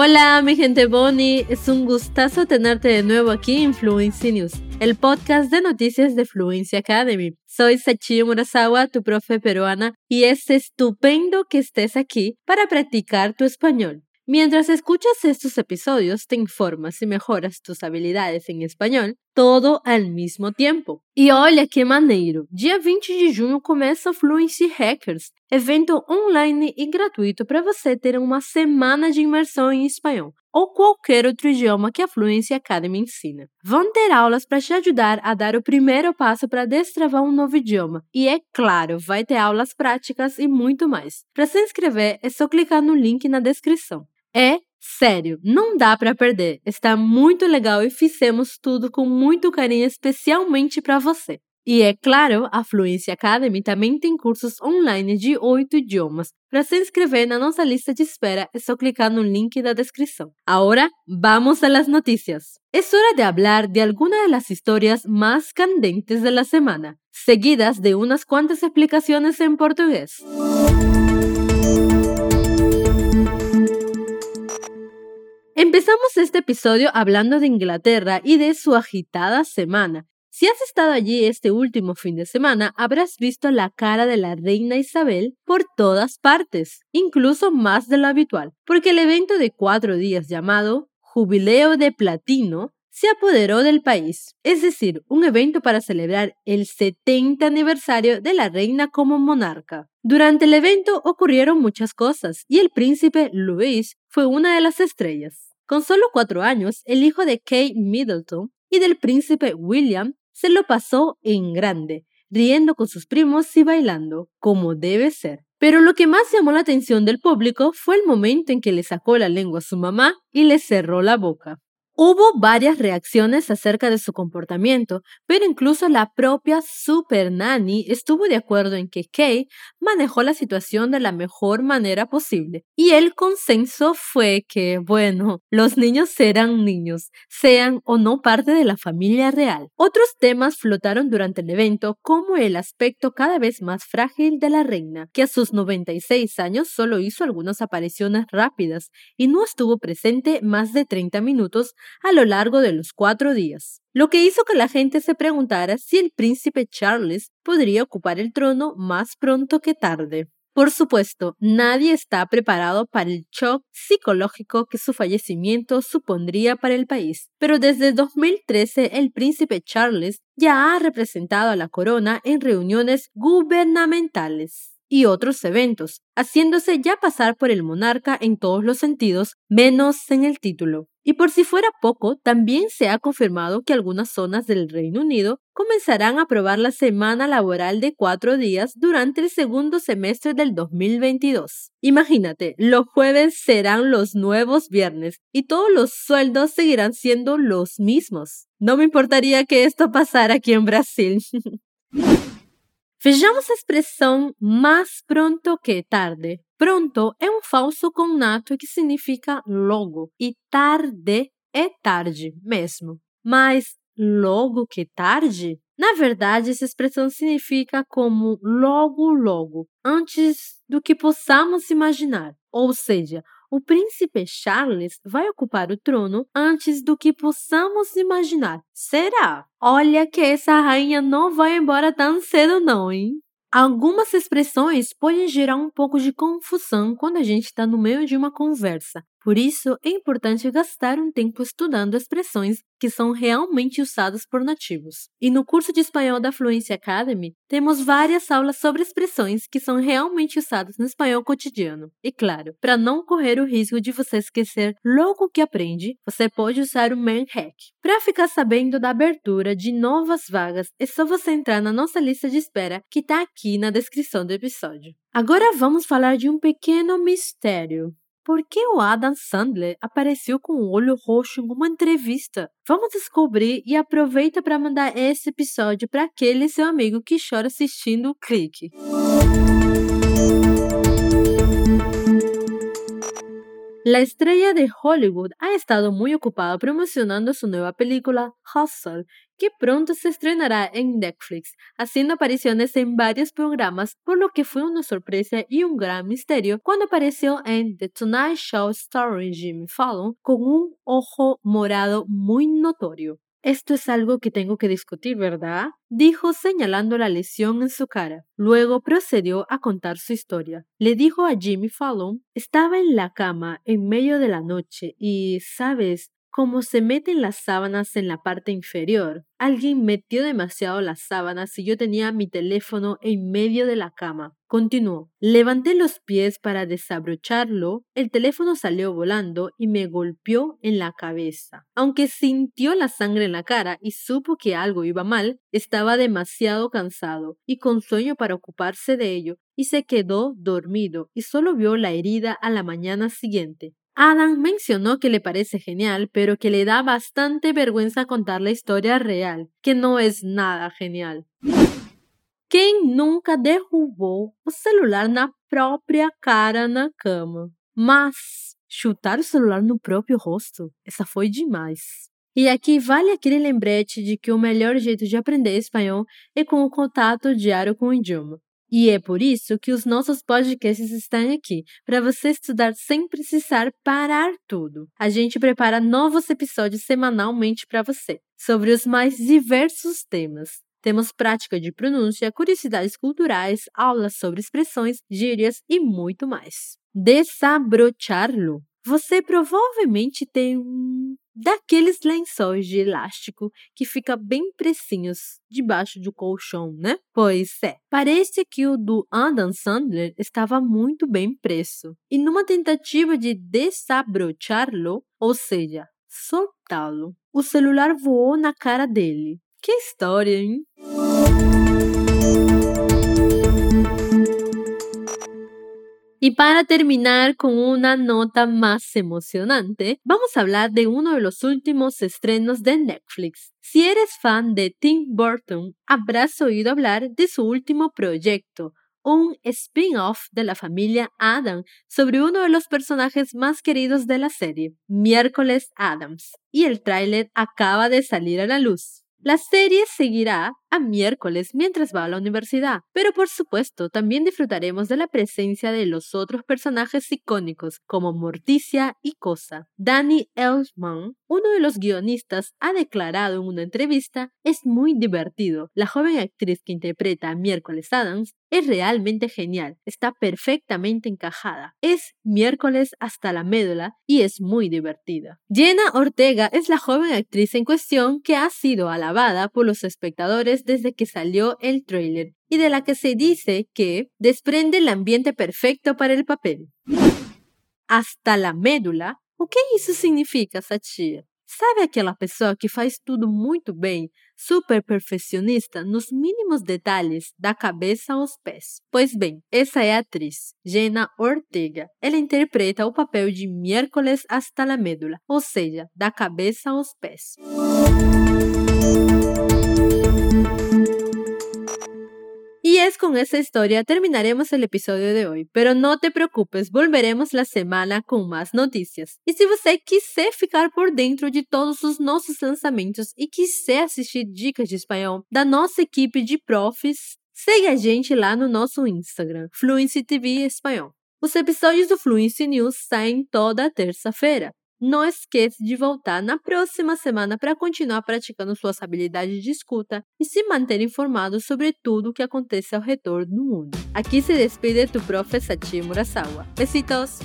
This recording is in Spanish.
Hola, mi gente Bonnie. Es un gustazo tenerte de nuevo aquí en Fluency News, el podcast de noticias de Fluency Academy. Soy Sachi Murasawa, tu profe peruana, y es estupendo que estés aquí para practicar tu español. Mientras escuchas estos episodios, te informas y mejoras tus habilidades em espanhol, todo ao mesmo tempo. E olha que maneiro! Dia 20 de junho começa Fluency Hackers, evento online e gratuito para você ter uma semana de imersão em espanhol ou qualquer outro idioma que a Fluency Academy ensina. Vão ter aulas para te ajudar a dar o primeiro passo para destravar um novo idioma. E é claro, vai ter aulas práticas e muito mais. Para se inscrever, é só clicar no link na descrição. É sério, não dá para perder. Está muito legal e fizemos tudo com muito carinho, especialmente para você. E é claro, a Fluency Academy também tem cursos online de oito idiomas. Para se inscrever na nossa lista de espera, é só clicar no link da descrição. Agora, vamos a las noticias. Es hora de hablar de algunas de las historias más candentes de la semana, seguidas de unas cuantas explicaciones en portugués. Empezamos este episodio hablando de Inglaterra y de su agitada semana. Si has estado allí este último fin de semana, habrás visto la cara de la reina Isabel por todas partes, incluso más de lo habitual, porque el evento de cuatro días llamado Jubileo de Platino se apoderó del país, es decir, un evento para celebrar el 70 aniversario de la reina como monarca. Durante el evento ocurrieron muchas cosas y el príncipe Luis fue una de las estrellas. Con solo cuatro años, el hijo de Kate Middleton y del príncipe William se lo pasó en grande, riendo con sus primos y bailando, como debe ser. Pero lo que más llamó la atención del público fue el momento en que le sacó la lengua a su mamá y le cerró la boca. Hubo varias reacciones acerca de su comportamiento, pero incluso la propia Super Nanny estuvo de acuerdo en que Kay manejó la situación de la mejor manera posible. Y el consenso fue que, bueno, los niños serán niños, sean o no parte de la familia real. Otros temas flotaron durante el evento, como el aspecto cada vez más frágil de la reina, que a sus 96 años solo hizo algunas apariciones rápidas y no estuvo presente más de 30 minutos a lo largo de los cuatro días, lo que hizo que la gente se preguntara si el príncipe Charles podría ocupar el trono más pronto que tarde. Por supuesto, nadie está preparado para el shock psicológico que su fallecimiento supondría para el país, pero desde 2013 el príncipe Charles ya ha representado a la corona en reuniones gubernamentales y otros eventos, haciéndose ya pasar por el monarca en todos los sentidos, menos en el título. Y por si fuera poco, también se ha confirmado que algunas zonas del Reino Unido comenzarán a aprobar la semana laboral de cuatro días durante el segundo semestre del 2022. Imagínate, los jueves serán los nuevos viernes y todos los sueldos seguirán siendo los mismos. No me importaría que esto pasara aquí en Brasil. Vejamos a expressão mais pronto que tarde. Pronto é um falso cognato que significa logo e tarde é tarde mesmo. Mas logo que tarde? Na verdade, essa expressão significa como logo, logo, antes do que possamos imaginar. Ou seja, o príncipe Charles vai ocupar o trono antes do que possamos imaginar. Será? Olha que essa rainha não vai embora tão cedo não, hein? Algumas expressões podem gerar um pouco de confusão quando a gente está no meio de uma conversa. Por isso, é importante gastar um tempo estudando expressões que são realmente usadas por nativos. E no curso de espanhol da Fluency Academy, temos várias aulas sobre expressões que são realmente usadas no espanhol cotidiano. E claro, para não correr o risco de você esquecer logo que aprende, você pode usar o Manhack. Para ficar sabendo da abertura de novas vagas, é só você entrar na nossa lista de espera que está aqui na descrição do episódio. Agora vamos falar de um pequeno mistério. Por que o Adam Sandler apareceu com o olho roxo em uma entrevista? Vamos descobrir e aproveita para mandar esse episódio para aquele seu amigo que chora assistindo o clique. La estrella de Hollywood ha estado muy ocupada promocionando su nueva película Hustle, que pronto se estrenará en Netflix, haciendo apariciones en varios programas, por lo que fue una sorpresa y un gran misterio cuando apareció en The Tonight Show starring Jimmy Fallon con un ojo morado muy notorio. Esto es algo que tengo que discutir, ¿verdad? dijo señalando la lesión en su cara. Luego procedió a contar su historia. Le dijo a Jimmy Fallon, estaba en la cama en medio de la noche y, sabes, como se meten las sábanas en la parte inferior. Alguien metió demasiado las sábanas y yo tenía mi teléfono en medio de la cama. Continuó. Levanté los pies para desabrocharlo, el teléfono salió volando y me golpeó en la cabeza. Aunque sintió la sangre en la cara y supo que algo iba mal, estaba demasiado cansado y con sueño para ocuparse de ello, y se quedó dormido y solo vio la herida a la mañana siguiente. Adam mencionó que le parece genial, pero que le da bastante vergüenza contar la historia real, que no es nada genial. Quem nunca derrubou o celular na própria cara na cama? Mas chutar o celular no próprio rosto, essa foi demais. E aqui vale aquele lembrete de que o melhor jeito de aprender espanhol é com o contato diário com o idioma. E é por isso que os nossos podcasts estão aqui, para você estudar sem precisar parar tudo. A gente prepara novos episódios semanalmente para você, sobre os mais diversos temas. Temos prática de pronúncia, curiosidades culturais, aulas sobre expressões, gírias e muito mais. Desabrocharlo. Você provavelmente tem um daqueles lençóis de elástico que fica bem precinhos debaixo do colchão, né? Pois é, parece que o do Adam Sandler estava muito bem preso. E numa tentativa de desabrocharlo, ou seja, soltá-lo, o celular voou na cara dele. Que história, hein? Y para terminar con una nota más emocionante, vamos a hablar de uno de los últimos estrenos de Netflix. Si eres fan de Tim Burton, habrás oído hablar de su último proyecto, un spin-off de la familia Adam sobre uno de los personajes más queridos de la serie, Miércoles Adams, y el tráiler acaba de salir a la luz. La serie seguirá a miércoles mientras va a la universidad, pero por supuesto también disfrutaremos de la presencia de los otros personajes icónicos como Morticia y Cosa. Danny Elfman, uno de los guionistas, ha declarado en una entrevista, es muy divertido. La joven actriz que interpreta a Miércoles Adams es realmente genial, está perfectamente encajada. Es miércoles hasta la médula y es muy divertida. Jenna Ortega es la joven actriz en cuestión que ha sido alabada por los espectadores desde que salió el tráiler y de la que se dice que desprende el ambiente perfecto para el papel. Hasta la médula? O que isso significa, Satia? Sabe aquela pessoa que faz tudo muito bem, super perfeccionista nos mínimos detalhes, da cabeça aos pés? Pois bem, essa é a atriz, Jenna Ortega. Ela interpreta o papel de Miércoles hasta la médula, ou seja, da cabeça aos pés. Con esa historia terminaremos el episodio de hoy, pero no te preocupes, volveremos la semana com mais notícias. E se você quiser ficar por dentro de todos os nossos lançamentos e quiser assistir dicas de espanhol da nossa equipe de profs, segue a gente lá no nosso Instagram, Fluency TV Espanhol. Os episódios do Fluency News saem toda terça-feira. Não esqueça de voltar na próxima semana para continuar praticando suas habilidades de escuta e se manter informado sobre tudo o que acontece ao redor do mundo. Aqui se despide tu profe Sachi Murasawa. Besitos!